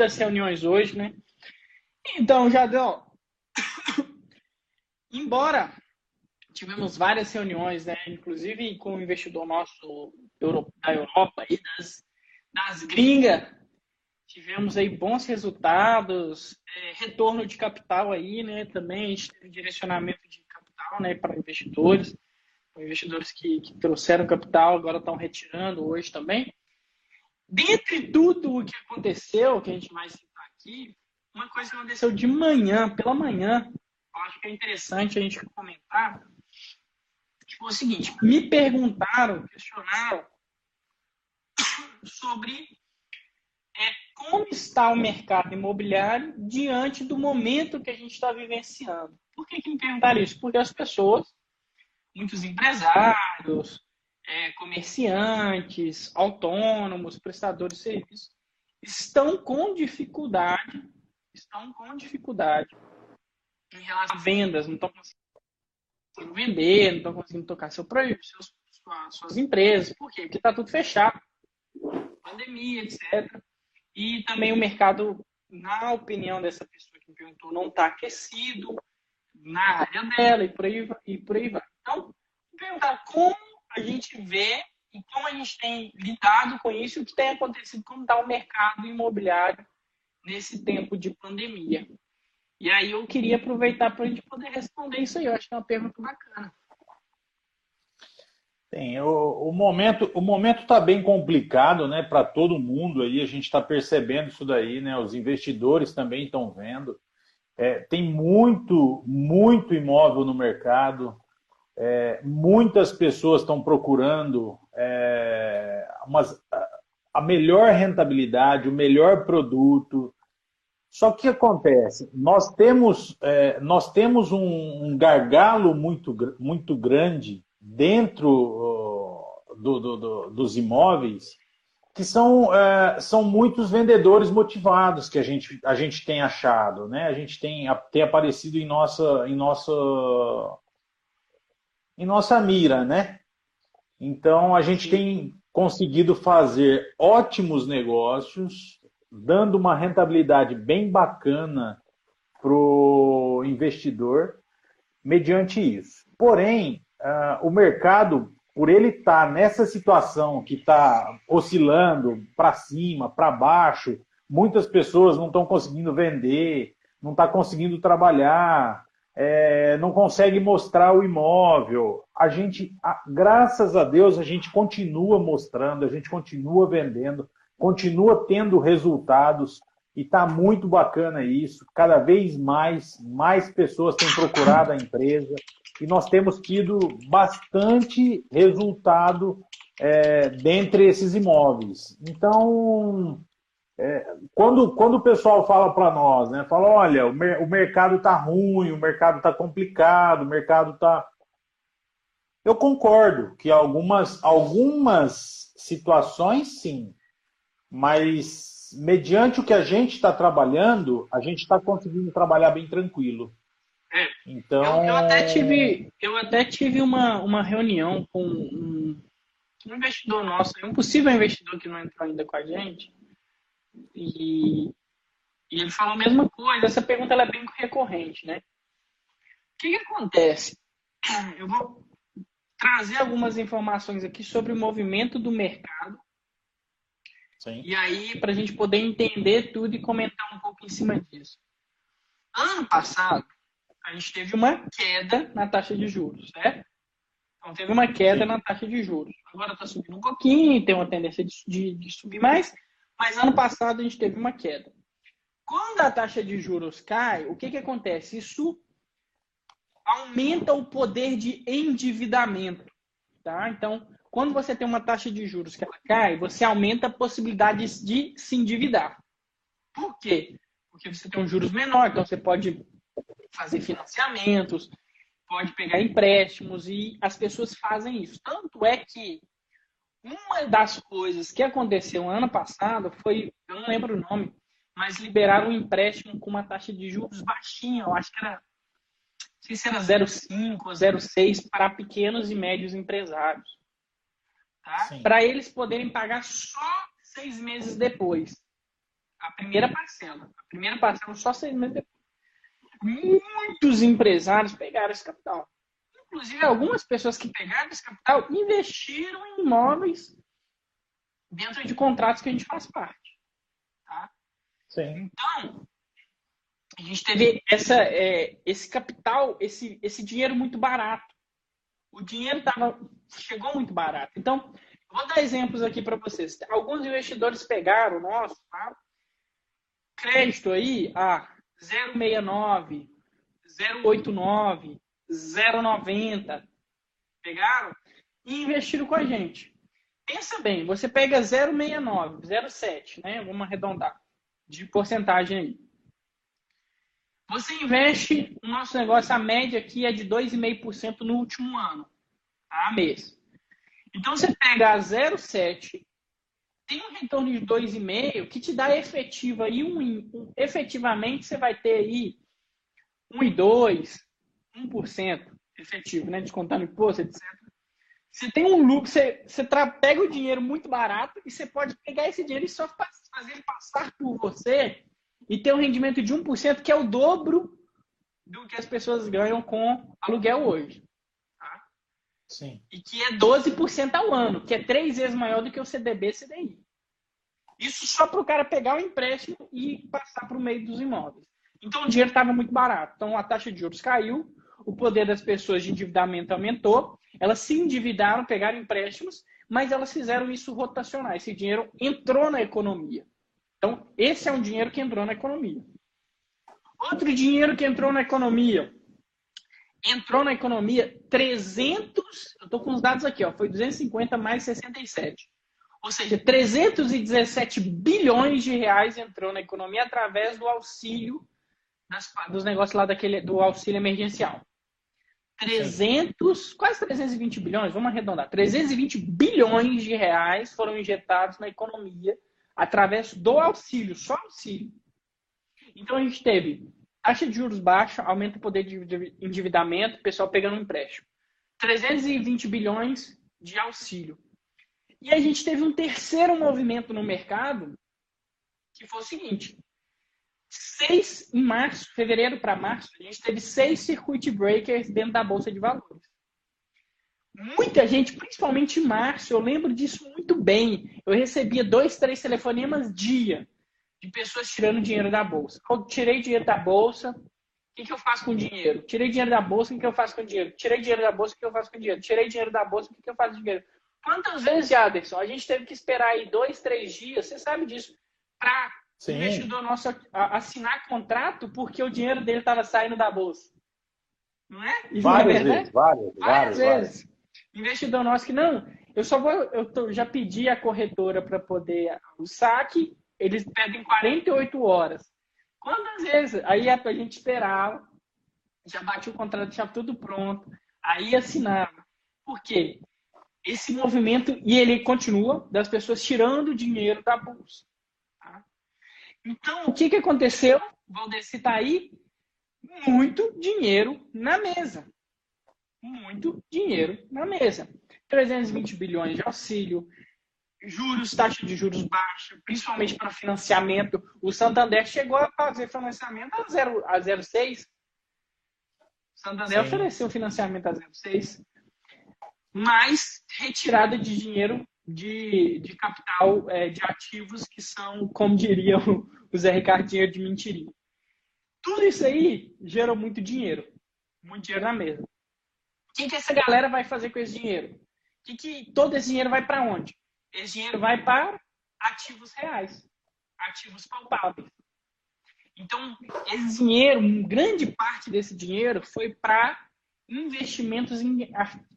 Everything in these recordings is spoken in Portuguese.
muitas reuniões hoje, né? Então, Jadão, embora tivemos várias reuniões, né? Inclusive com o investidor nosso da Europa e das, das gringas, tivemos aí bons resultados, é, retorno de capital aí, né? Também a gente teve direcionamento de capital, né? Para investidores, investidores que, que trouxeram capital agora estão retirando hoje também. Dentre tudo o que aconteceu, que a gente vai citar aqui, uma coisa que aconteceu de manhã, pela manhã, eu acho que é interessante a gente comentar, foi o seguinte, me perguntaram, questionaram sobre é, como está o mercado imobiliário diante do momento que a gente está vivenciando. Por que, que me perguntaram isso? Porque as pessoas, muitos empresários, é, comerciantes, autônomos, prestadores de serviços, estão com dificuldade, estão com dificuldade em relação a vendas, não estão conseguindo vender, não estão conseguindo tocar seu projeto, seus, suas empresas. Por quê? Porque está tudo fechado. Pandemia, etc. E também o mercado, na opinião dessa pessoa que me perguntou, não está aquecido na área dela e por aí, e por aí vai. Então, perguntar como a gente vê e como a gente tem lidado com isso o que tem acontecido, como está o mercado imobiliário nesse tempo de pandemia. E aí eu queria aproveitar para a gente poder responder isso aí. Eu acho que é uma pergunta bacana. Tem, o, o momento o momento está bem complicado, né, para todo mundo aí. A gente está percebendo isso daí, né? Os investidores também estão vendo. É, tem muito muito imóvel no mercado. É, muitas pessoas estão procurando é, umas, a melhor rentabilidade, o melhor produto. Só que acontece? Nós temos, é, nós temos um, um, gargalo muito, muito grande dentro do, do, do, dos imóveis, que são, é, são muitos vendedores motivados que a gente, a gente tem achado. Né? A gente tem, tem aparecido em nossa, em nossa em nossa mira, né? Então a gente tem conseguido fazer ótimos negócios, dando uma rentabilidade bem bacana para o investidor mediante isso. Porém, uh, o mercado, por ele estar tá nessa situação que está oscilando para cima, para baixo, muitas pessoas não estão conseguindo vender, não estão tá conseguindo trabalhar, é, não consegue mostrar o imóvel. A gente, a, graças a Deus, a gente continua mostrando, a gente continua vendendo, continua tendo resultados e está muito bacana isso. Cada vez mais, mais pessoas têm procurado a empresa e nós temos tido bastante resultado é, dentre esses imóveis. Então, é, quando, quando o pessoal fala para nós, né, fala, olha, o, mer o mercado está ruim, o mercado está complicado, o mercado está... Eu concordo que algumas, algumas situações, sim, mas mediante o que a gente está trabalhando, a gente está conseguindo trabalhar bem tranquilo. É, então... Eu, eu, até tive, eu até tive uma, uma reunião com um, um investidor nosso, um possível investidor que não entrou ainda com a gente, e, e ele falou a mesma coisa. Essa pergunta é bem recorrente, né? O que, que acontece? Eu vou trazer algumas informações aqui sobre o movimento do mercado. Sim. E aí, para a gente poder entender tudo e comentar um pouco em cima disso. Ano passado, a gente teve uma queda na taxa de juros, certo? Então, teve uma queda Sim. na taxa de juros. Agora está subindo um pouquinho, tem uma tendência de, de, de subir mais, mas ano passado a gente teve uma queda. Quando a taxa de juros cai, o que, que acontece? Isso aumenta o poder de endividamento. Tá? Então, quando você tem uma taxa de juros que ela cai, você aumenta a possibilidade de se endividar. Por quê? Porque você tem um juros menor, então você pode fazer financiamentos, pode pegar empréstimos e as pessoas fazem isso. Tanto é que uma das coisas que aconteceu ano passado foi, eu não lembro o nome, mas liberaram um empréstimo com uma taxa de juros baixinha, eu acho que era, não sei se era 0,5 ou 0,6 para pequenos e médios empresários. tá? para eles poderem pagar só seis meses depois. A primeira parcela. A primeira parcela só seis meses depois. Muitos empresários pegaram esse capital. Inclusive, algumas pessoas que pegaram esse capital investiram em imóveis dentro de contratos que a gente faz parte. Tá? Sim. Então, a gente teve essa, é, esse capital, esse, esse dinheiro muito barato. O dinheiro tava, chegou muito barato. Então, vou dar exemplos aqui para vocês. Alguns investidores pegaram o nosso tá? crédito aí a 069, 089, 090. Pegaram e investiram com a gente. Pensa bem, você pega 069, 07, né? Vamos arredondar de porcentagem aí. Você investe no nosso negócio, a média aqui é de 2,5% no último ano, a mês. Então você pega a 0,7, tem um retorno de 2,5 que te dá efetiva e um, efetivamente você vai ter aí 1,2, 1% efetivo, né? Descontando imposto, etc. Você tem um lucro, você, você pega o dinheiro muito barato e você pode pegar esse dinheiro e só fazer ele passar por você e ter um rendimento de 1%, que é o dobro do que as pessoas ganham com aluguel hoje. Tá? Sim. E que é 12% ao ano, que é três vezes maior do que o CDB CDI. Isso só para o cara pegar o empréstimo e passar para o meio dos imóveis. Então o dinheiro estava muito barato. Então a taxa de juros caiu, o poder das pessoas de endividamento aumentou, elas se endividaram, pegaram empréstimos, mas elas fizeram isso rotacionar. Esse dinheiro entrou na economia. Então, esse é um dinheiro que entrou na economia. Outro dinheiro que entrou na economia. Entrou na economia 300, eu estou com os dados aqui, ó, foi 250 mais 67. Ou seja, 317 bilhões de reais entrou na economia através do auxílio das, dos negócios lá daquele, do auxílio emergencial. 300, quase 320 bilhões, vamos arredondar, 320 bilhões de reais foram injetados na economia através do auxílio, só auxílio. Então a gente teve taxa de juros baixa, aumenta o poder de endividamento, pessoal pegando um empréstimo. 320 bilhões de auxílio. E a gente teve um terceiro movimento no mercado, que foi o seguinte: seis em março, fevereiro para março, a gente teve seis circuit breakers dentro da bolsa de valores muita gente, principalmente em março, eu lembro disso muito bem. Eu recebia dois, três telefonemas dia de pessoas tirando dinheiro da bolsa. Eu tirei dinheiro da bolsa, o que, que eu faço com o dinheiro? Tirei dinheiro da bolsa, o que, que eu faço com o dinheiro? Tirei dinheiro da bolsa, o que eu faço com o dinheiro? Tirei dinheiro da bolsa, o que, que eu faço com o dinheiro? Quantas vezes, Aderson, a gente teve que esperar aí dois, três dias, você sabe disso, para o investidor nosso assinar contrato porque o dinheiro dele estava saindo da bolsa. Não é? várias é vezes, várias, várias, várias vezes. Investidor nosso que não, eu só vou, eu tô, já pedi a corretora para poder o saque, eles pedem 48 horas. Quantas vezes? Aí a gente esperava, já bate o contrato, já tudo pronto, aí assinava. Por quê? Esse movimento, e ele continua, das pessoas tirando dinheiro da bolsa. Então, o que, que aconteceu? Valdeci está aí, muito dinheiro na mesa muito dinheiro na mesa. 320 bilhões de auxílio, juros, taxa de juros baixa, principalmente para financiamento. O Santander chegou a fazer financiamento a 0,6. A 0,6. o Santander Sim. ofereceu financiamento a 0,6. Mas retirada de dinheiro de, de capital é, de ativos que são, como diria o, o Zé dinheiro de mentirinha. Tudo isso aí gerou muito dinheiro. Muito dinheiro na mesa. O que, que essa galera vai fazer com esse dinheiro? Que, que todo esse dinheiro vai para onde? Esse dinheiro vai para ativos reais, ativos palpáveis. Então, esse dinheiro, grande parte desse dinheiro foi para investimentos em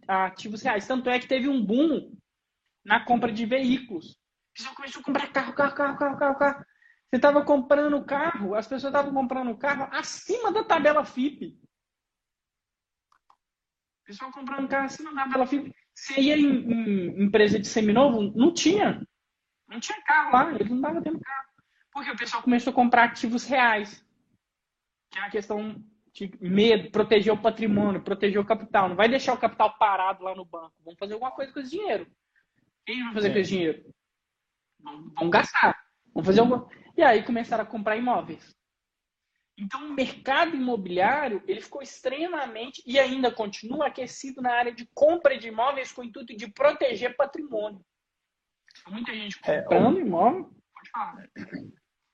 ativos reais. Tanto é que teve um boom na compra de veículos. Pessoal começou a comprar carro, carro, carro, carro, carro, carro. Você estava comprando carro, as pessoas estavam comprando carro acima da tabela FIP. O pessoal comprando carro acima da tabela FIP. Você ia em, em, empresa de seminovo, não tinha. Não tinha carro lá, eles não estavam tendo carro. Porque o pessoal começou a comprar ativos reais. Que é uma questão de medo, proteger o patrimônio, proteger o capital. Não vai deixar o capital parado lá no banco. Vamos fazer alguma coisa com esse dinheiro. O que a gente vai fazer é. com esse dinheiro? Vamos gastar. Vamos fazer alguma... E aí começaram a comprar imóveis. Então, o mercado imobiliário ele ficou extremamente e ainda continua aquecido na área de compra de imóveis com o intuito de proteger patrimônio. Muita gente é, comprando é, imóvel. Pode falar.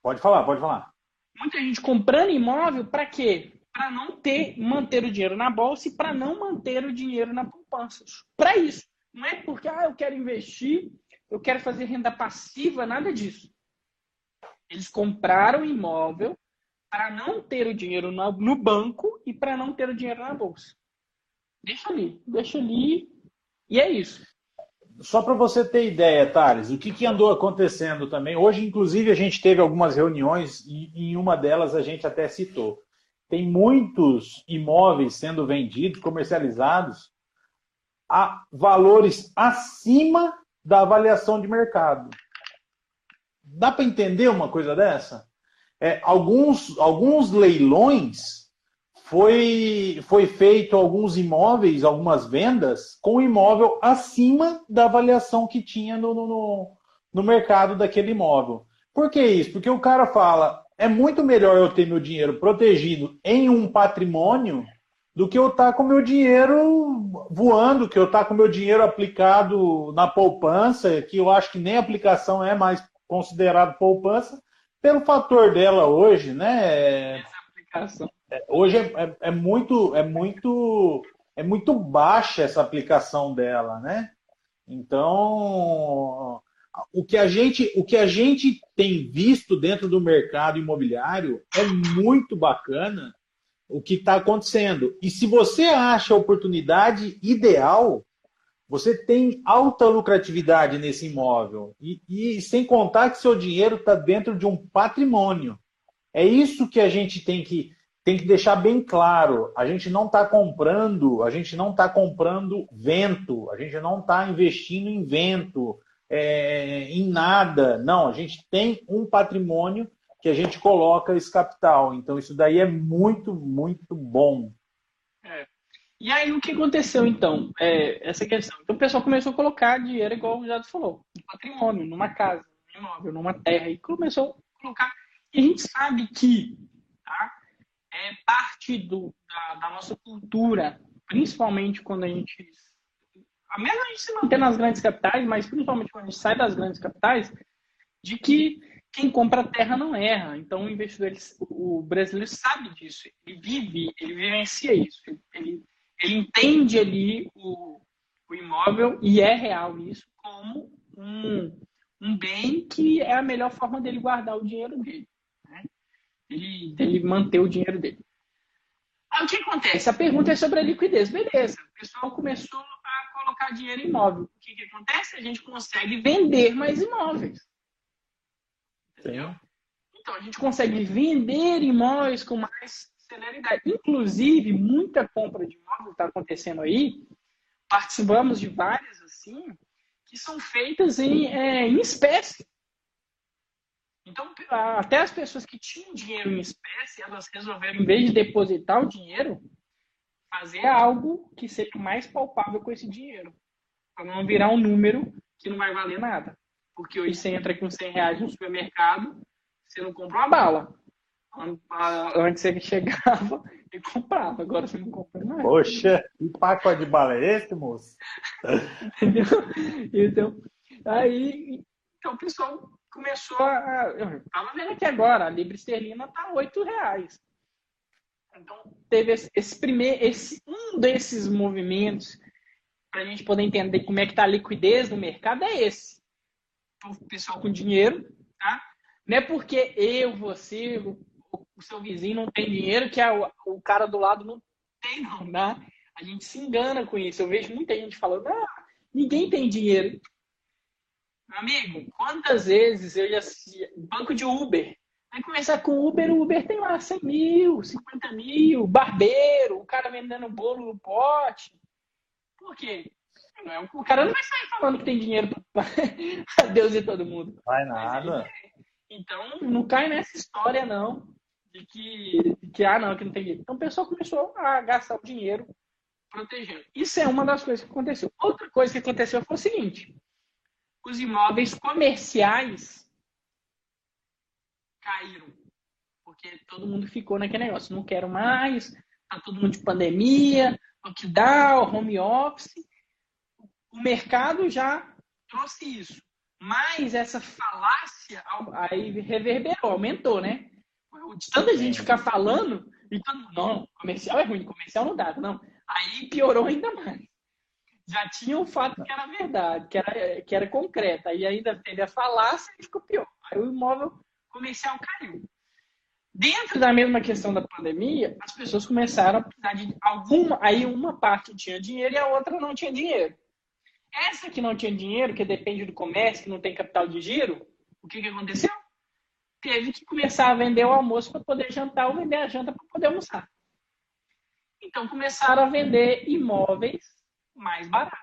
Pode falar, pode falar. Muita gente comprando imóvel para quê? Para não ter, manter o dinheiro na bolsa e para não manter o dinheiro na poupança. Para isso. Não é porque ah, eu quero investir, eu quero fazer renda passiva, nada disso. Eles compraram imóvel para não ter o dinheiro no banco e para não ter o dinheiro na bolsa. Deixa ali, deixa ali. E é isso. Só para você ter ideia, Thales, o que, que andou acontecendo também. Hoje, inclusive, a gente teve algumas reuniões e em uma delas a gente até citou. Tem muitos imóveis sendo vendidos, comercializados, a valores acima da avaliação de mercado. Dá para entender uma coisa dessa? É, alguns, alguns leilões foi, foi feito alguns imóveis, algumas vendas, com imóvel acima da avaliação que tinha no, no, no mercado daquele imóvel. Por que isso? Porque o cara fala, é muito melhor eu ter meu dinheiro protegido em um patrimônio do que eu estar tá com meu dinheiro voando, que eu estar tá com meu dinheiro aplicado na poupança, que eu acho que nem aplicação é mais considerado poupança, pelo fator dela hoje, né? Essa aplicação. É, hoje é, é, é, muito, é muito, é muito baixa essa aplicação dela, né? Então, o que a gente, o que a gente tem visto dentro do mercado imobiliário é muito bacana o que está acontecendo. E se você acha a oportunidade ideal, você tem alta lucratividade nesse imóvel. E, e sem contar que seu dinheiro está dentro de um patrimônio. É isso que a gente tem que, tem que deixar bem claro. A gente não está comprando, a gente não está comprando vento, a gente não está investindo em vento, é, em nada. Não, a gente tem um patrimônio que a gente coloca esse capital. Então, isso daí é muito, muito bom. E aí o que aconteceu então? É, essa questão. Então o pessoal começou a colocar dinheiro, igual o Jado falou, em patrimônio, numa casa, num imóvel, numa terra, e começou a colocar. E a gente sabe que tá, é parte do, da, da nossa cultura, principalmente quando a gente. A mesmo a gente se manter nas grandes capitais, mas principalmente quando a gente sai das grandes capitais, de que quem compra terra não erra. Então o investidor, ele, o brasileiro sabe disso, ele vive, ele vivencia isso, ele ele entende ali o, o imóvel, e é real isso, como um, um bem que é a melhor forma dele guardar o dinheiro dele. Né? Ele, manter o dinheiro dele. Aí o que acontece? A pergunta é sobre a liquidez. Beleza, o pessoal começou a colocar dinheiro em imóvel. O que, que acontece? A gente consegue vender mais imóveis. Entendeu? Então, a gente consegue vender imóveis com mais celeridade. Inclusive, muita compra de imóvel está acontecendo aí. Participamos de várias assim, que são feitas em, é, em espécie. Então, até as pessoas que tinham dinheiro em espécie, elas resolveram, em vez de depositar o dinheiro, fazer algo que seja mais palpável com esse dinheiro. Para não virar um número que não vai valer nada. Porque hoje você entra com 100 reais no supermercado, você não compra uma bala. Antes ele chegava e comprava, agora você não compra mais. Poxa, que pacote de bala é esse, moço? Entendeu? Então, aí então, o pessoal começou a. Eu tava vendo aqui agora, a Libra Esterlina tá R$ reais. Então, teve esse, esse primeiro, esse, um desses movimentos para a gente poder entender como é que está a liquidez do mercado é esse. O pessoal com dinheiro, tá? Não é porque eu, você, o seu vizinho não tem dinheiro que a, o cara do lado não tem, não, né? A gente se engana com isso. Eu vejo muita gente falando, ah, ninguém tem dinheiro. Meu amigo, quantas vezes eu já banco de Uber. Vai começar com Uber, o Uber tem lá 100 mil, 50 mil, barbeiro, o cara vendendo bolo no pote. Por quê? O cara não vai sair falando que tem dinheiro para Deus e todo mundo. Vai nada. Então, não cai nessa história, não de que, de que, ah, não, que não tem dinheiro. Então o pessoal começou a gastar o dinheiro protegendo. Isso é uma das coisas que aconteceu. Outra coisa que aconteceu foi o seguinte: os imóveis comerciais caíram. Porque todo mundo ficou naquele negócio, não quero mais, tá todo mundo de pandemia, lockdown, home office. O mercado já trouxe isso. Mas essa falácia aí reverberou, aumentou, né? De tanta gente ficar falando, e todo, não, comercial é ruim, comercial não dá, não. Aí piorou ainda mais. Já tinha o fato que era verdade, que era, que era concreta. Aí ainda teve a falácia e ficou pior. Aí o imóvel comercial caiu. Dentro da mesma questão da pandemia, as pessoas começaram a precisar de alguma. Aí uma parte tinha dinheiro e a outra não tinha dinheiro. Essa que não tinha dinheiro, que depende do comércio, que não tem capital de giro, o que, que aconteceu? Teve que começar a vender o almoço para poder jantar ou vender a janta para poder almoçar. Então começaram a vender imóveis mais baratos.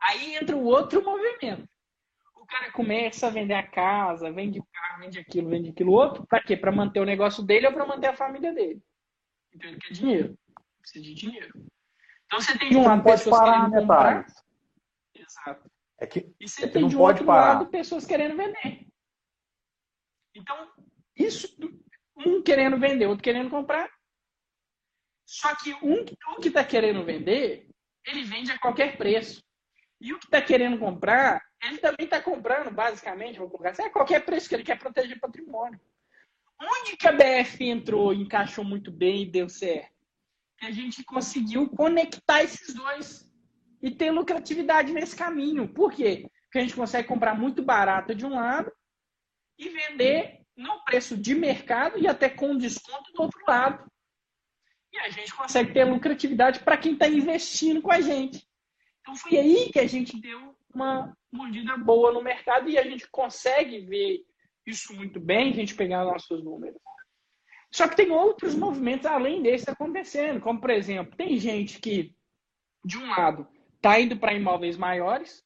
Aí entra o outro movimento. O cara começa a vender a casa, vende carro, vende aquilo, vende aquilo outro. Para quê? Para manter o negócio dele ou para manter a família dele. Então ele quer dinheiro. Precisa de dinheiro. Então você tem de um lado pessoas parar, querendo comprar. Né, Exato. É que, e você é tem de um outro parar. lado pessoas querendo vender. Então, isso, um querendo vender, outro querendo comprar. Só que um, o que está querendo vender, ele vende a qualquer preço. E o que está querendo comprar, ele também está comprando, basicamente, vou colocar assim, a qualquer preço que ele quer proteger patrimônio. Onde que a BF entrou, encaixou muito bem e deu certo? Que a gente conseguiu conectar esses dois e ter lucratividade nesse caminho. Por quê? Porque a gente consegue comprar muito barato de um lado e vender no preço de mercado e até com desconto do outro lado. E a gente consegue ter lucratividade para quem está investindo com a gente. Então foi aí que a gente deu uma mordida boa no mercado e a gente consegue ver isso muito bem, a gente pegar nossos números. Só que tem outros movimentos além desse acontecendo, como por exemplo, tem gente que, de um lado, está indo para imóveis maiores.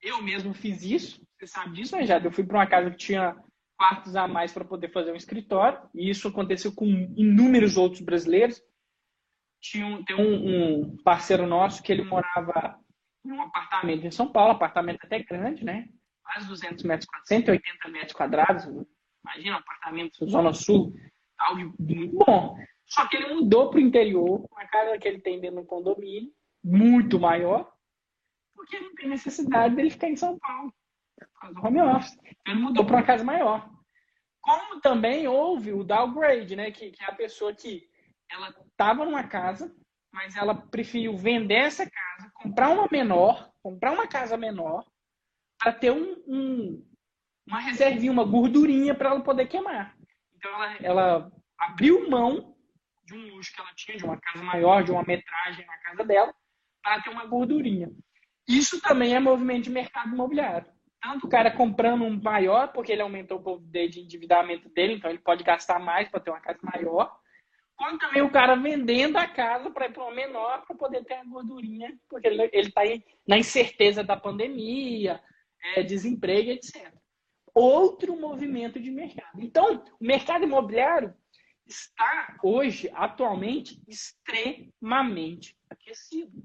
Eu mesmo fiz isso, você sabe disso, né, já? Eu fui para uma casa que tinha quartos a mais para poder fazer um escritório, e isso aconteceu com inúmeros outros brasileiros. Tinha um, tem um, um parceiro nosso que ele morava em um apartamento em São Paulo, apartamento até grande, né? Quase 200 metros quadrados, 180 metros quadrados. Imagina um apartamento na Zona Sul, algo muito bom. Só que ele mudou para o interior, uma casa que ele tem dentro do condomínio, muito maior, porque não tem necessidade dele ficar em São Paulo, por causa do home office. Ele mudou para uma casa maior. Como também houve o downgrade, né? Que, que é a pessoa que ela estava numa casa, mas ela preferiu vender essa casa, comprar uma menor, comprar uma casa menor, para ter um, um, uma reservinha, uma gordurinha para ela poder queimar. Então ela, ela abriu mão de um luxo que ela tinha, de uma casa maior, de uma metragem na casa dela, para ter uma gordurinha. Isso também é movimento de mercado imobiliário. Tanto o cara comprando um maior, porque ele aumentou o poder de endividamento dele, então ele pode gastar mais para ter uma casa maior, como também o cara vendendo a casa para ir para uma menor para poder ter a gordurinha, porque ele está na incerteza da pandemia, é, desemprego, etc. Outro movimento de mercado. Então, o mercado imobiliário está hoje, atualmente, extremamente aquecido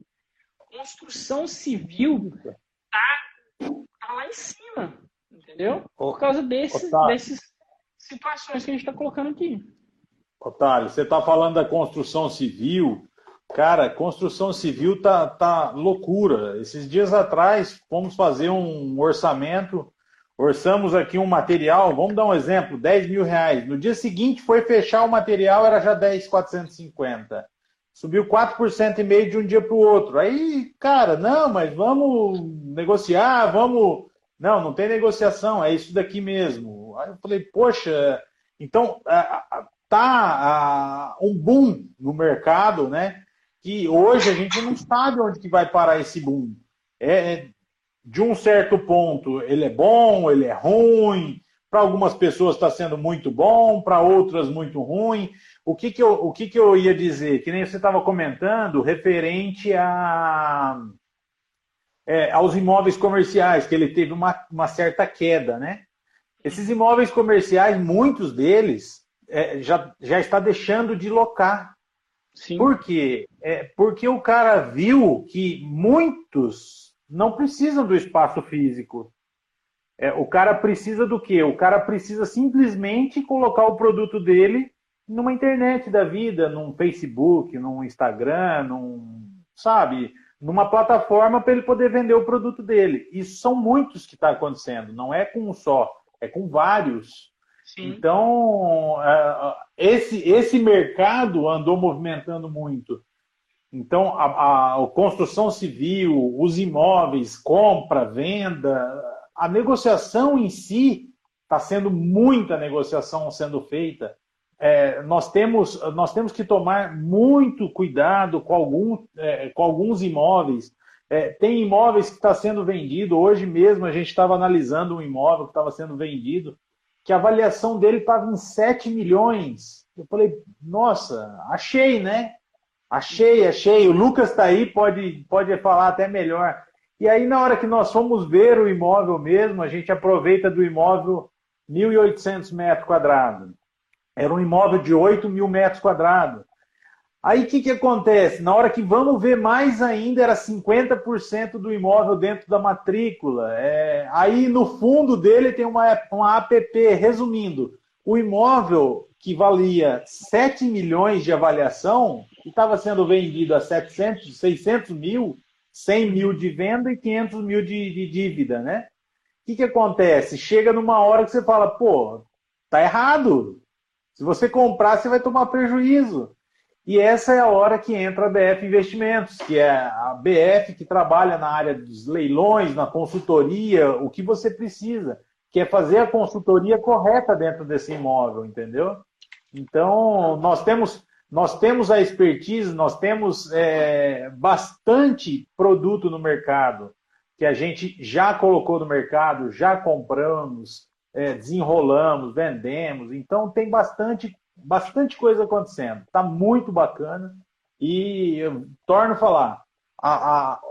construção civil tá, tá lá em cima, entendeu? Por causa desse, dessas situações que a gente está colocando aqui. Otário, você está falando da construção civil. Cara, construção civil tá, tá loucura. Esses dias atrás fomos fazer um orçamento, orçamos aqui um material, vamos dar um exemplo, 10 mil reais. No dia seguinte foi fechar o material, era já 10,450. Subiu 4% e meio de um dia para o outro. Aí, cara, não, mas vamos negociar, vamos. Não, não tem negociação, é isso daqui mesmo. Aí eu falei, poxa, então tá um boom no mercado, né? Que hoje a gente não sabe onde que vai parar esse boom. É, é de um certo ponto ele é bom, ele é ruim. Para algumas pessoas está sendo muito bom, para outras muito ruim. O que, que, eu, o que, que eu ia dizer? Que nem você estava comentando, referente a, é, aos imóveis comerciais, que ele teve uma, uma certa queda, né? Esses imóveis comerciais, muitos deles, é, já, já está deixando de locar. Sim. Por quê? É, porque o cara viu que muitos não precisam do espaço físico. É, o cara precisa do quê? O cara precisa simplesmente colocar o produto dele numa internet da vida, num Facebook, num Instagram, num, sabe, numa plataforma para ele poder vender o produto dele. E são muitos que está acontecendo, não é com um só, é com vários. Sim. Então, é, esse, esse mercado andou movimentando muito. Então, a, a, a construção civil, os imóveis, compra, venda, a negociação em si está sendo muita negociação sendo feita é, nós, temos, nós temos que tomar muito cuidado com, algum, é, com alguns imóveis. É, tem imóveis que está sendo vendido, hoje mesmo a gente estava analisando um imóvel que estava sendo vendido, que a avaliação dele estava em 7 milhões. Eu falei, nossa, achei, né? Achei, achei. O Lucas está aí, pode, pode falar até melhor. E aí, na hora que nós fomos ver o imóvel mesmo, a gente aproveita do imóvel 1.800 metros quadrados. Era um imóvel de 8 mil metros quadrados. Aí o que, que acontece? Na hora que vamos ver mais ainda, era 50% do imóvel dentro da matrícula. É... aí no fundo dele tem uma, uma app, resumindo, o imóvel que valia 7 milhões de avaliação e estava sendo vendido a 700, 600 mil, 100 mil de venda e 500 mil de, de dívida, né? O que, que acontece? Chega numa hora que você fala, pô, tá errado. Se você comprar, você vai tomar prejuízo. E essa é a hora que entra a BF Investimentos, que é a BF que trabalha na área dos leilões, na consultoria, o que você precisa, que é fazer a consultoria correta dentro desse imóvel, entendeu? Então, nós temos, nós temos a expertise, nós temos é, bastante produto no mercado que a gente já colocou no mercado, já compramos, é, desenrolamos, vendemos. Então tem bastante, bastante coisa acontecendo. Está muito bacana. E eu torno a falar, a, a,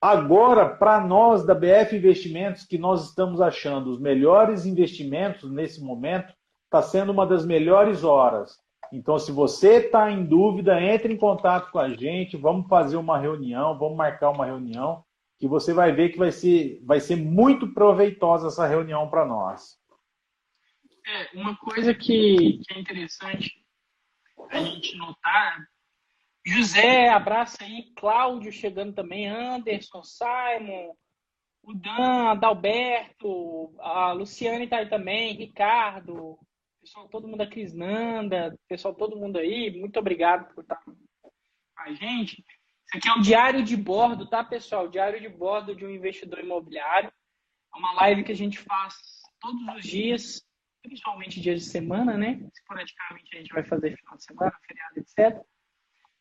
agora, para nós da BF Investimentos, que nós estamos achando os melhores investimentos nesse momento, está sendo uma das melhores horas. Então, se você está em dúvida, entre em contato com a gente, vamos fazer uma reunião, vamos marcar uma reunião, que você vai ver que vai ser, vai ser muito proveitosa essa reunião para nós. É, uma coisa que, que é interessante a gente notar. José, abraço aí. Cláudio chegando também. Anderson, Simon, o Dan, Adalberto, a Luciane está aí também, Ricardo, pessoal, todo mundo, a Crisnanda, pessoal, todo mundo aí, muito obrigado por estar com a gente. Isso aqui é o diário de bordo, tá, pessoal? Diário de bordo de um investidor imobiliário. É uma live que a gente faz todos os dias, principalmente dias de semana, né? Esporadicamente a gente vai fazer final de semana, feriado, etc.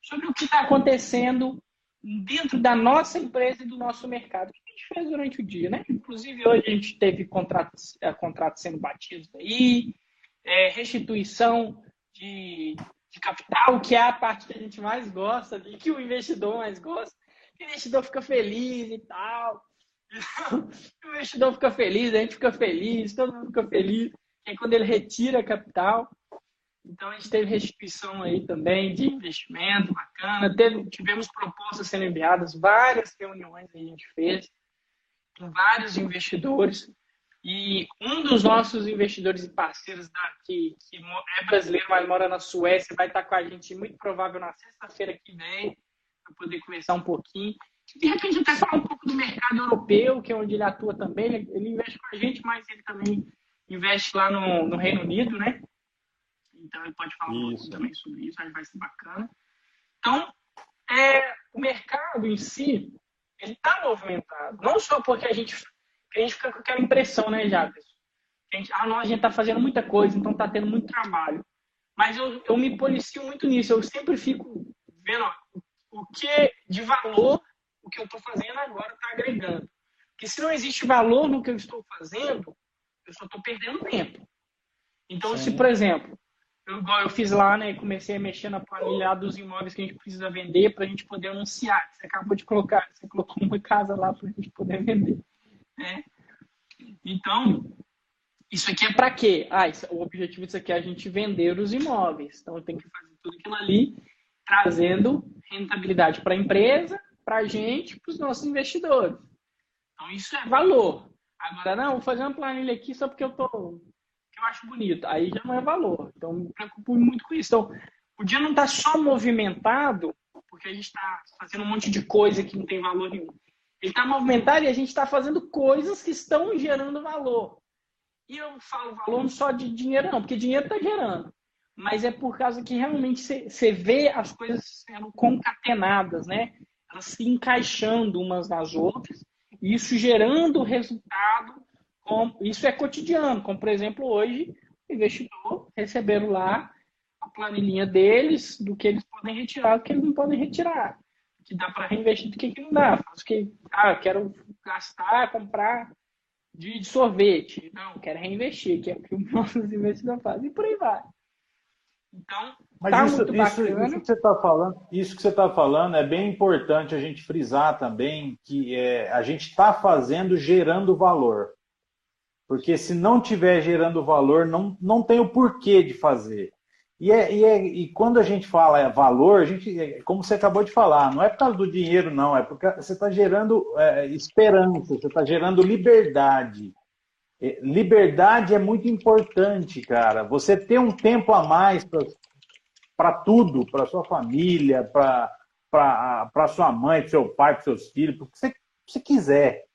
Sobre o que está acontecendo dentro da nossa empresa e do nosso mercado. O que a gente fez durante o dia, né? Inclusive hoje a gente teve contratos, é, contratos sendo batidos aí, é, restituição de, de capital, que é a parte que a gente mais gosta, e que o investidor mais gosta. O investidor fica feliz e tal. O investidor fica feliz, a gente fica feliz, todo mundo fica feliz é quando ele retira capital. Então, a gente teve restituição aí também de investimento bacana. Teve, tivemos propostas sendo enviadas, várias reuniões a gente fez com vários investidores. E um dos nossos investidores e parceiros daqui, que é brasileiro, mas mora na Suécia, vai estar com a gente muito provável na sexta-feira que vem, para poder conversar um pouquinho. De repente, até falar um pouco do mercado europeu, que é onde ele atua também. Ele, ele investe com a gente, mas ele também investe lá no, no Reino Unido, né? Então ele pode falar um pouco também sobre isso, aí vai ser bacana. Então, é, o mercado em si, ele está movimentado. Não só porque a gente, a gente fica com aquela impressão, né, Jacques? A gente, ah, não, a gente está fazendo muita coisa, então está tendo muito trabalho. Mas eu, eu me policio muito nisso. Eu sempre fico vendo ó, o que de valor o que eu estou fazendo agora está agregando. Porque se não existe valor no que eu estou fazendo, eu só estou perdendo tempo. Então, Sim. se, por exemplo, eu, eu fiz lá, né, comecei a mexer na planilha dos imóveis que a gente precisa vender para a gente poder anunciar. Você acabou de colocar, você colocou uma casa lá para a gente poder vender. Né? Então, isso aqui é para quê? Ah, isso, o objetivo disso aqui é a gente vender os imóveis. Então, tenho que fazer tudo aquilo ali, trazendo rentabilidade para a empresa, para a gente, para os nossos investidores. Então, isso é valor. Agora, não, vou fazer uma planilha aqui só porque eu tô. que eu acho bonito. Aí já não é valor. Então, me preocupo muito com isso. Então, o dia não está só movimentado, porque a gente está fazendo um monte de coisa que não tem valor nenhum. Ele está movimentado e a gente está fazendo coisas que estão gerando valor. E eu falo valor não só de dinheiro, não, porque dinheiro está gerando. Mas é por causa que realmente você vê as coisas sendo concatenadas, né? Elas se encaixando umas nas outras, e isso gerando resultado. Com, isso é cotidiano, como por exemplo, hoje, o investidor receberam lá a planilhinha deles, do que eles podem retirar, do que eles não podem retirar. Que dá para reinvestir, do que, que não dá. Faz que, ah, quero gastar, comprar de, de sorvete. Não, quero reinvestir, que é o que os nossos investidores fazem. E por aí vai. Então, Mas tá isso, muito isso, bacana. Isso que você está falando, isso que você está falando é bem importante a gente frisar também que é, a gente está fazendo gerando valor. Porque se não tiver gerando valor, não, não tem o porquê de fazer. E, é, e, é, e quando a gente fala é valor, a gente, é, como você acabou de falar, não é por causa do dinheiro, não, é porque você está gerando é, esperança, você está gerando liberdade. É, liberdade é muito importante, cara. Você ter um tempo a mais para tudo, para sua família, para sua mãe, para seu pai, para seus filhos, para o que você, você quiser.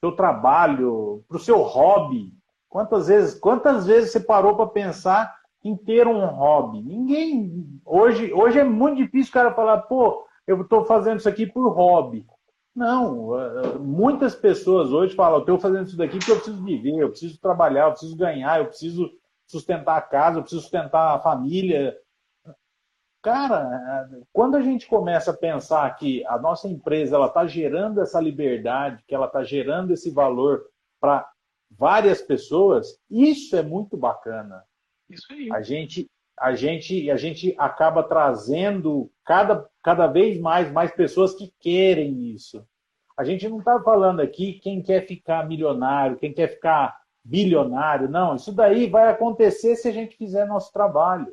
Seu trabalho, para o seu hobby. Quantas vezes, quantas vezes você parou para pensar em ter um hobby? Ninguém. Hoje, hoje é muito difícil o cara falar, pô, eu estou fazendo isso aqui por hobby. Não, eh, eh, muitas pessoas hoje falam, estou fazendo isso daqui porque eu preciso viver, eu preciso trabalhar, eu preciso ganhar, eu preciso sustentar a casa, eu preciso sustentar a família. Cara, quando a gente começa a pensar que a nossa empresa ela está gerando essa liberdade, que ela está gerando esse valor para várias pessoas, isso é muito bacana. Isso aí. A gente, a gente, a gente acaba trazendo cada, cada vez mais, mais pessoas que querem isso. A gente não está falando aqui quem quer ficar milionário, quem quer ficar bilionário, não. Isso daí vai acontecer se a gente fizer nosso trabalho.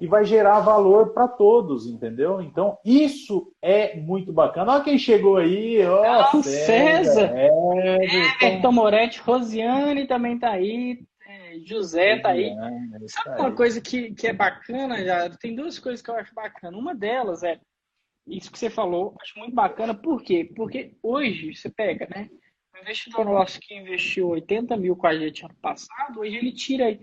E vai gerar valor para todos, entendeu? Então, isso é muito bacana. Olha quem chegou aí. Ó, oh, César. César. Everton Moretti, Rosiane também está aí. José tá aí. Sabe uma coisa que, que é bacana, já? Tem duas coisas que eu acho bacana. Uma delas é isso que você falou, acho muito bacana. Por quê? Porque hoje você pega, né? O investidor nosso que investiu 80 mil com a gente ano passado, hoje ele tira.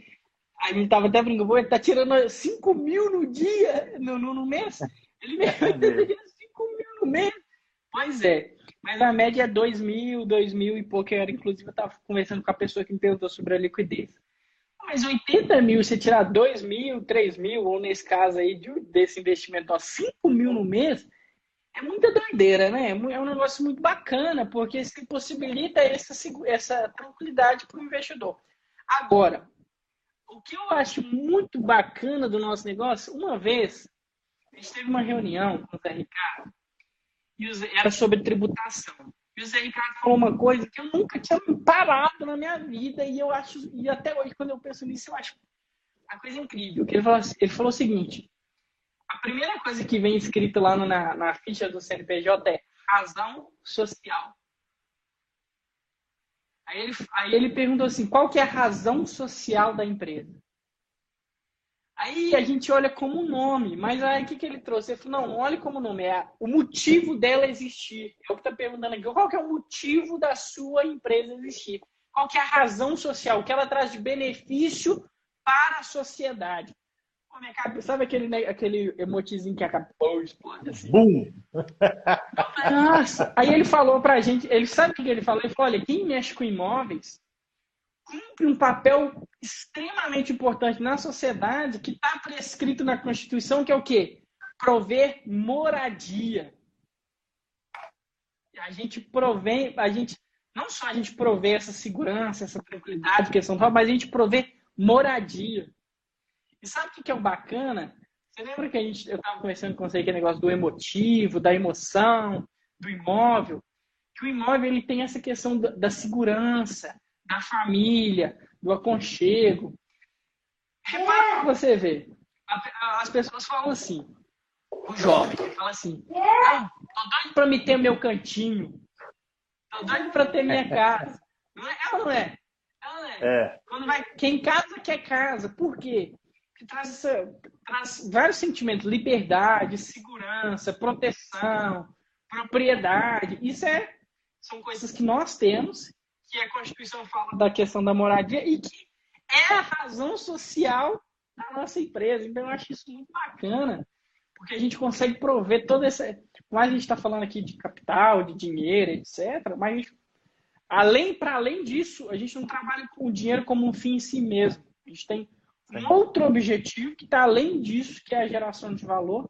A gente tava até brincando, ele tá tirando 5 mil no dia, no, no, no mês. Ele me 5 mil no mês. Pois é. Mas a média é 2 mil, 2 mil e pouco. Eu era, inclusive, eu estava conversando com a pessoa que me perguntou sobre a liquidez. Mas 80 mil, você tirar 2 mil, 3 mil, ou nesse caso aí desse investimento, ó, 5 mil no mês, é muita doideira, né? É um negócio muito bacana, porque se possibilita essa, essa tranquilidade para o investidor. Agora, o que eu acho muito bacana do nosso negócio, uma vez, a gente teve uma reunião com o Zé Ricardo, e era sobre tributação. E o Zé Ricardo falou uma coisa que eu nunca tinha parado na minha vida, e eu acho, e até hoje, quando eu penso nisso, eu acho uma coisa incrível. Que ele, falou, assim, ele falou o seguinte: a primeira coisa que vem escrito lá na, na ficha do CNPJ é razão social. Aí ele, aí ele perguntou assim: qual que é a razão social da empresa? Aí a gente olha como nome, mas aí o que, que ele trouxe? Ele falou, não, olhe como nome, é o motivo dela existir. É o que está perguntando aqui. Qual que é o motivo da sua empresa existir? Qual que é a razão social? O que ela traz de benefício para a sociedade? Sabe aquele, aquele emotizinho que acabou explode assim? Bum! Nossa! Aí ele falou pra gente, ele sabe o que ele falou? Ele falou, olha, quem mexe com imóveis cumpre um papel extremamente importante na sociedade que está prescrito na Constituição, que é o quê? Prover moradia. A gente provém, a gente não só a gente provê essa segurança, essa tranquilidade, questão tal, mas a gente provê moradia. E sabe o que é o bacana? Você lembra que a gente, eu estava conversando com você que é negócio do emotivo, da emoção, do imóvel? Que o imóvel ele tem essa questão da segurança, da família, do aconchego. Repara que você vê. As pessoas falam assim, o jovem fala assim, ah, tô doido para me ter meu cantinho, tô doido para ter minha casa. Não é? Ela não é? Ela não é. é. Quando vai, quem casa quer casa. Por quê? Porque traz, essa, traz vários sentimentos: liberdade, segurança, proteção, propriedade. Isso é, são coisas que nós temos, que a Constituição fala da questão da moradia e que é a razão social da nossa empresa. Então, eu acho isso muito bacana, porque a gente consegue prover toda essa. Mas a gente está falando aqui de capital, de dinheiro, etc. Mas além para além disso, a gente não trabalha com o dinheiro como um fim em si mesmo. A gente tem um outro objetivo que está além disso, que é a geração de valor,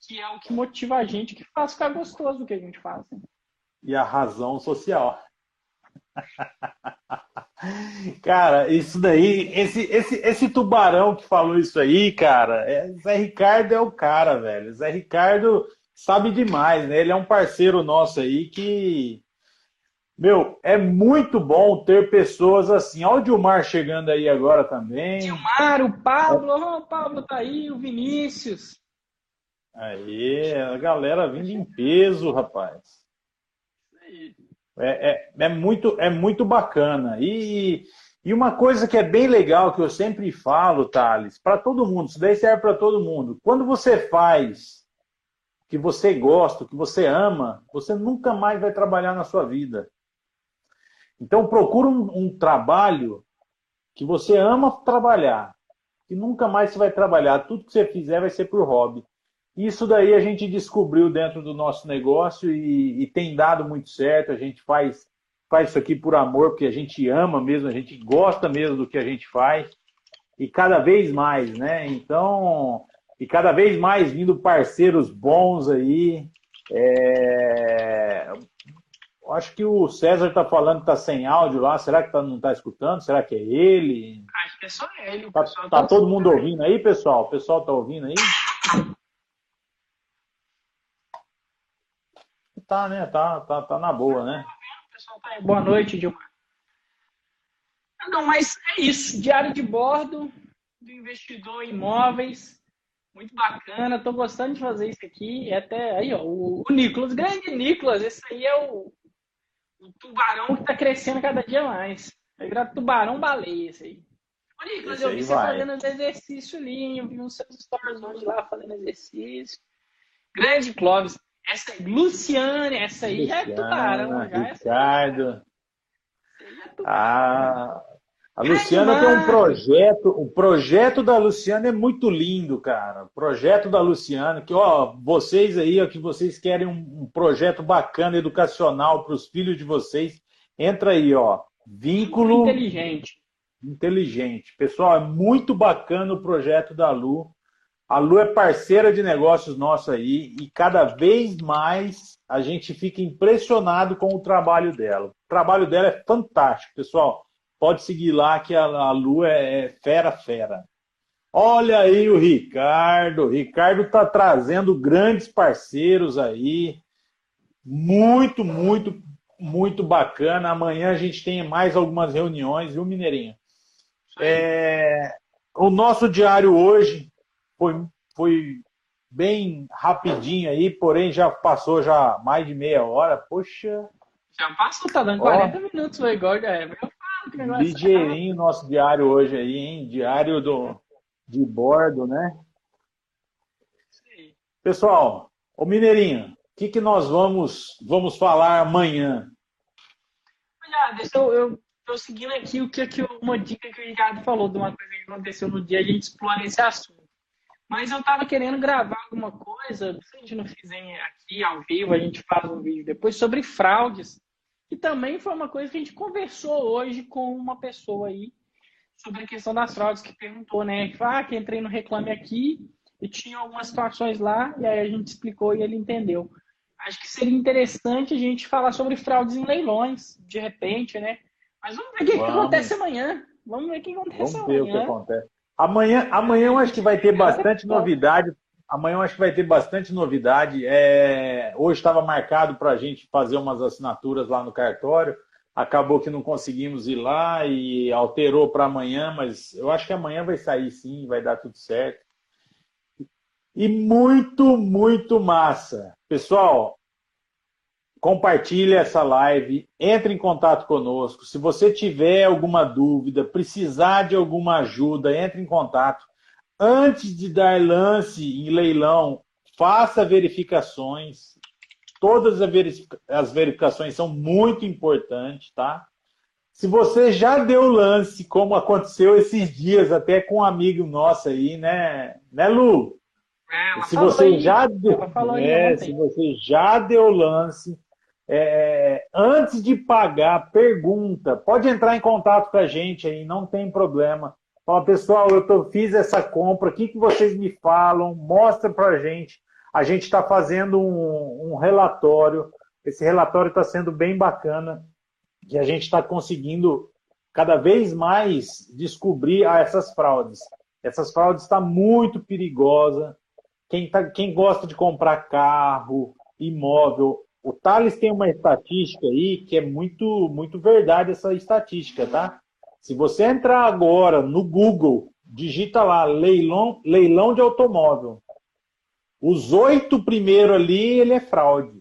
que é o que motiva a gente, que faz ficar gostoso do que a gente faz. Né? E a razão social. Cara, isso daí, esse, esse, esse tubarão que falou isso aí, cara, é, Zé Ricardo é o cara, velho. Zé Ricardo sabe demais, né? Ele é um parceiro nosso aí que, meu, é muito bom ter pessoas assim. Olha o Dilmar chegando aí agora também. Dilmar, o Pablo, oh, o Pablo tá aí, o Vinícius. Aí, a galera vindo em peso, rapaz. É, é, é, muito, é muito bacana. E, e uma coisa que é bem legal, que eu sempre falo, Thales, para todo mundo, isso daí serve para todo mundo. Quando você faz o que você gosta, o que você ama, você nunca mais vai trabalhar na sua vida. Então procura um, um trabalho que você ama trabalhar, que nunca mais você vai trabalhar. Tudo que você fizer vai ser por hobby. Isso daí a gente descobriu dentro do nosso negócio e, e, tem dado muito certo. A gente faz, faz isso aqui por amor, porque a gente ama mesmo, a gente gosta mesmo do que a gente faz. E cada vez mais, né? Então, e cada vez mais vindo parceiros bons aí. É... Acho que o César está falando que está sem áudio lá. Será que tá, não está escutando? Será que é ele? Acho que é só ele. Está tá, tá todo mundo ouvindo aí, pessoal? O pessoal está ouvindo aí? Tá, né? Tá, tá, tá na boa, né? Boa noite, Dilmar. Não, mas é isso. Diário de bordo do investidor em imóveis. Muito bacana. Estou gostando de fazer isso aqui. É até aí, ó, o, o Nicolas, grande Nicolas. Esse aí é o, o tubarão que está crescendo cada dia mais. É virar tubarão baleia esse aí. Ô, Nicolas, eu vi você vai. fazendo exercício ali. Eu vi uns seus stories hoje lá fazendo exercício. Grande Clóvis. Essa Luciane, essa aí Luciana, já é tubarão. Já é Ricardo. É ah, a Luciana tem um projeto, o projeto da Luciana é muito lindo, cara. O projeto da Luciana, que ó, vocês aí, ó, que vocês querem um, um projeto bacana educacional para os filhos de vocês, entra aí, ó. Vínculo inteligente. Inteligente. Pessoal, é muito bacana o projeto da Lu. A Lu é parceira de negócios nosso aí e cada vez mais a gente fica impressionado com o trabalho dela. O trabalho dela é fantástico, pessoal. Pode seguir lá que a, Lu é, é fera, fera. Olha aí o Ricardo. O Ricardo está trazendo grandes parceiros aí. Muito, muito, muito bacana. Amanhã a gente tem mais algumas reuniões, viu, Mineirinho? É... O nosso diário hoje foi, foi bem rapidinho aí, porém já passou já mais de meia hora. Poxa. Já passou, tá dando 40 Ó, minutos, foi igual é. Que negócio Ligeirinho nosso diário hoje aí, hein? Diário do, de bordo, né? Sim. Pessoal, o Mineirinho, o que, que nós vamos, vamos falar amanhã? Olha, deixa eu, eu tô seguindo aqui o que, que uma dica que o Ricardo falou de uma coisa que aconteceu no dia, a gente explora esse assunto. Mas eu tava querendo gravar alguma coisa, se a gente não fizer aqui ao vivo, a gente faz um vídeo depois sobre fraudes. E também foi uma coisa que a gente conversou hoje com uma pessoa aí sobre a questão das fraudes que perguntou, né? Que ah, que entrei no Reclame Aqui e tinha algumas situações lá, e aí a gente explicou e ele entendeu. Acho que seria interessante a gente falar sobre fraudes em leilões, de repente, né? Mas vamos ver o que, que acontece amanhã. Vamos ver o que acontece vamos amanhã. Ver o que acontece. Amanhã, amanhã eu acho que vai ter bastante novidade. Amanhã eu acho que vai ter bastante novidade. É, hoje estava marcado para a gente fazer umas assinaturas lá no cartório. Acabou que não conseguimos ir lá e alterou para amanhã, mas eu acho que amanhã vai sair sim, vai dar tudo certo. E muito, muito massa. Pessoal, compartilhe essa live, entre em contato conosco. Se você tiver alguma dúvida, precisar de alguma ajuda, entre em contato. Antes de dar lance em leilão, faça verificações. Todas as verificações são muito importantes, tá? Se você já deu lance, como aconteceu esses dias, até com um amigo nosso aí, né, né Lu? É, se você já deu, é, se você já deu lance, é, antes de pagar, pergunta. Pode entrar em contato com a gente aí, não tem problema. Fala, pessoal, eu tô, fiz essa compra, o que, que vocês me falam? Mostra para a gente. A gente está fazendo um, um relatório. Esse relatório está sendo bem bacana que a gente está conseguindo cada vez mais descobrir ah, essas fraudes. Essas fraudes estão tá muito perigosa. Quem, tá, quem gosta de comprar carro, imóvel, o Thales tem uma estatística aí que é muito, muito verdade essa estatística, tá? Se você entrar agora no Google, digita lá leilão, leilão de automóvel. Os oito primeiros ali, ele é fraude.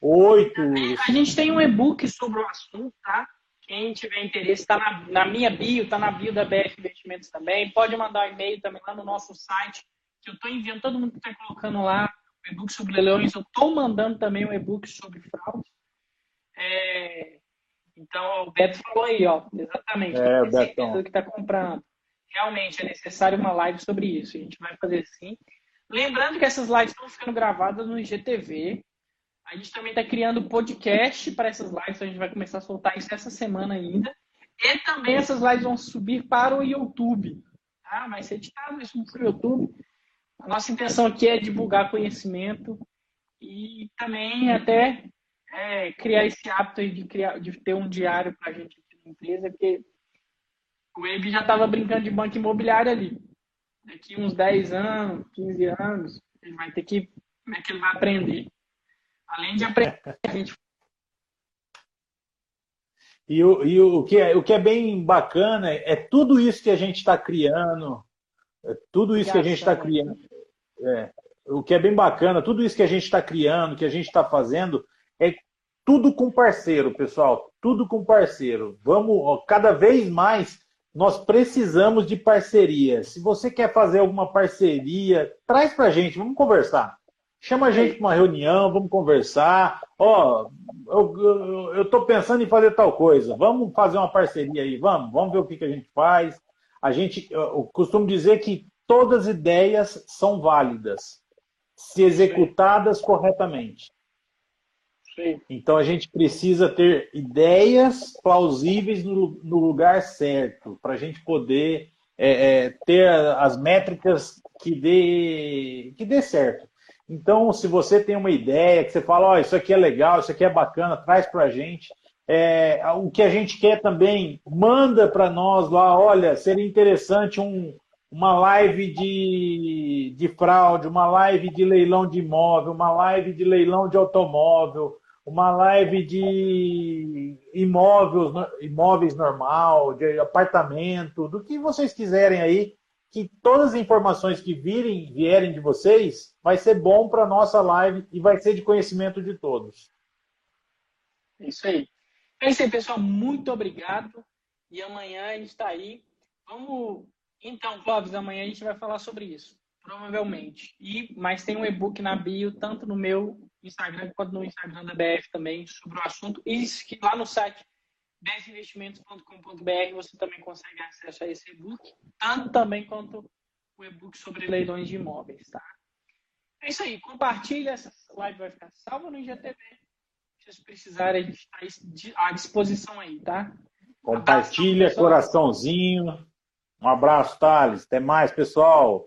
Oito. A gente tem um e-book sobre o assunto, tá? Quem tiver interesse, está na, na, minha bio, está na bio da BF Investimentos também. Pode mandar um e-mail também lá no nosso site, que eu estou enviando, todo mundo que está colocando lá e-book sobre leilões. Eu estou mandando também um e-book sobre fraude. É, então, o Beto falou aí, ó, exatamente. É, o Beto. que está comprando. Realmente é necessário uma live sobre isso. A gente vai fazer sim. Lembrando que essas lives estão ficando gravadas no IGTV. A gente também está criando podcast para essas lives, a gente vai começar a soltar isso essa semana ainda. E também essas lives vão subir para o YouTube. Tá? Vai ser editado isso para o YouTube. A nossa intenção aqui é divulgar conhecimento e também até é, criar esse hábito de, criar, de ter um diário para a gente aqui na empresa, porque o Web já estava brincando de banco imobiliário ali. Daqui uns 10 anos, 15 anos, ele vai ter que. Como é que ele vai aprender? Além de aprender, a gente. E, o, e o, que é, o que é bem bacana é tudo isso que a gente está criando, tudo isso que a gente está criando. É, o que é bem bacana, tudo isso que a gente está criando, que a gente está fazendo, é tudo com parceiro, pessoal. Tudo com parceiro. Vamos, cada vez mais nós precisamos de parceria. Se você quer fazer alguma parceria, traz para a gente, vamos conversar. Chama a gente para uma reunião, vamos conversar. Ó, eu estou pensando em fazer tal coisa. Vamos fazer uma parceria aí, vamos, vamos ver o que, que a gente faz. A gente, eu costumo dizer que todas as ideias são válidas, se executadas Sim. corretamente. Sim. Então a gente precisa ter ideias plausíveis no, no lugar certo, para a gente poder é, é, ter as métricas que dê, que dê certo. Então, se você tem uma ideia, que você fala, ó, oh, isso aqui é legal, isso aqui é bacana, traz para a gente. É, o que a gente quer também, manda para nós lá, olha, seria interessante um, uma live de, de fraude, uma live de leilão de imóvel, uma live de leilão de automóvel, uma live de imóveis, imóveis normal, de apartamento, do que vocês quiserem aí, que todas as informações que virem, vierem de vocês, vai ser bom para nossa live e vai ser de conhecimento de todos. É isso aí. É isso aí, pessoal. Muito obrigado. E amanhã a gente está aí. Vamos. Então, Clóvis, amanhã a gente vai falar sobre isso. Provavelmente. E, mas tem um e-book na bio, tanto no meu Instagram quanto no Instagram da BF também, sobre o assunto. E que lá no site bfinvestimentos.com.br você também consegue acesso a esse e-book, tanto também quanto o e-book sobre leilões de imóveis, tá? É isso aí, compartilha, essa live vai ficar salva no IGTV. Se vocês precisarem, está à disposição aí, tá? Compartilha, Abração, coraçãozinho. Um abraço, Thales. Até mais, pessoal.